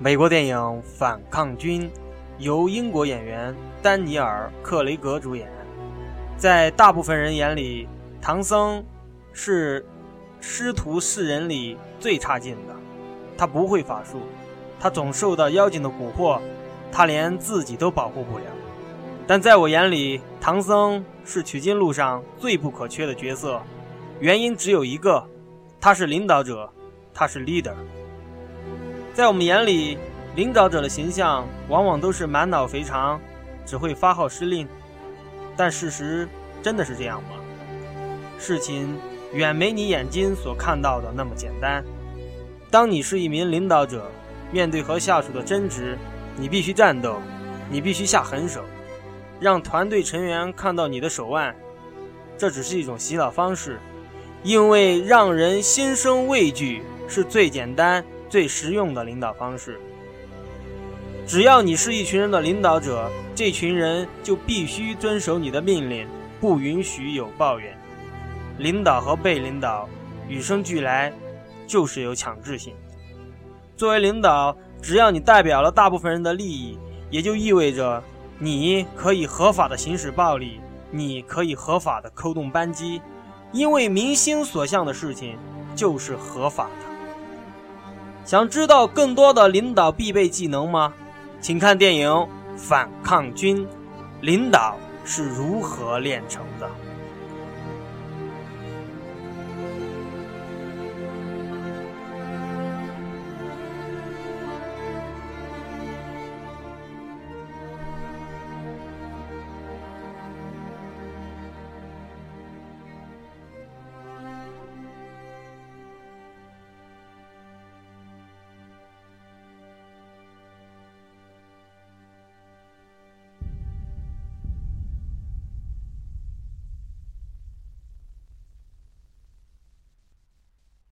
美国电影《反抗军》由英国演员丹尼尔·克雷格主演。在大部分人眼里，唐僧是师徒四人里最差劲的。他不会法术，他总受到妖精的蛊惑，他连自己都保护不了。但在我眼里，唐僧是取经路上最不可缺的角色。原因只有一个，他是领导者，他是 leader。在我们眼里，领导者的形象往往都是满脑肥肠，只会发号施令。但事实真的是这样吗？事情远没你眼睛所看到的那么简单。当你是一名领导者，面对和下属的争执，你必须战斗，你必须下狠手，让团队成员看到你的手腕。这只是一种洗脑方式，因为让人心生畏惧是最简单。最实用的领导方式。只要你是一群人的领导者，这群人就必须遵守你的命令，不允许有抱怨。领导和被领导与生俱来就是有强制性。作为领导，只要你代表了大部分人的利益，也就意味着你可以合法的行使暴力，你可以合法的扣动扳机，因为民心所向的事情就是合法的。想知道更多的领导必备技能吗？请看电影《反抗军》，领导是如何炼成的。